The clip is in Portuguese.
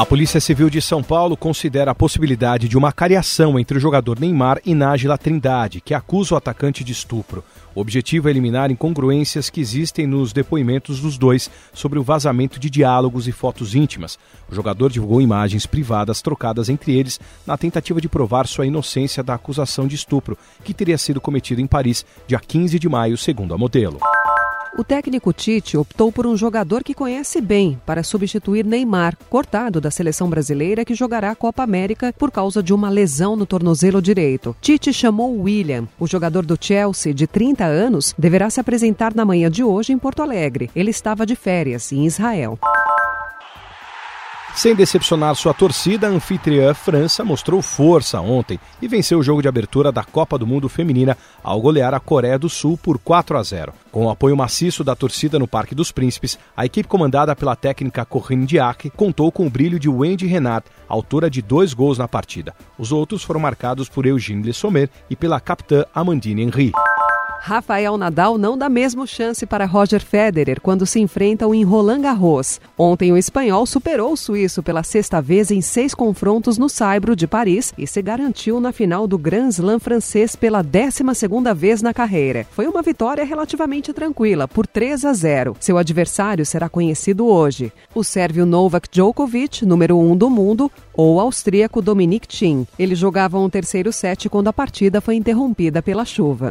A Polícia Civil de São Paulo considera a possibilidade de uma cariação entre o jogador Neymar e Nájila Trindade, que acusa o atacante de estupro. O objetivo é eliminar incongruências que existem nos depoimentos dos dois sobre o vazamento de diálogos e fotos íntimas. O jogador divulgou imagens privadas trocadas entre eles na tentativa de provar sua inocência da acusação de estupro, que teria sido cometido em Paris dia 15 de maio, segundo a modelo. O técnico Tite optou por um jogador que conhece bem para substituir Neymar, cortado da seleção brasileira que jogará a Copa América por causa de uma lesão no tornozelo direito. Tite chamou William. O jogador do Chelsea, de 30 anos, deverá se apresentar na manhã de hoje em Porto Alegre. Ele estava de férias em Israel. Sem decepcionar sua torcida, a anfitriã França mostrou força ontem e venceu o jogo de abertura da Copa do Mundo Feminina ao golear a Coreia do Sul por 4 a 0. Com o apoio maciço da torcida no Parque dos Príncipes, a equipe comandada pela técnica Corinne Diac contou com o brilho de Wendy Renat, autora de dois gols na partida. Os outros foram marcados por Eugène Le Sommer e pela capitã Amandine Henry. Rafael Nadal não dá mesmo chance para Roger Federer quando se enfrentam em Roland Garros. Ontem o espanhol superou o suíço pela sexta vez em seis confrontos no Saibro de Paris e se garantiu na final do Grand Slam francês pela 12 segunda vez na carreira. Foi uma vitória relativamente tranquila, por 3 a 0. Seu adversário será conhecido hoje. O sérvio Novak Djokovic, número 1 um do mundo, ou o austríaco Dominic Thiem. Eles jogavam o terceiro set quando a partida foi interrompida pela chuva.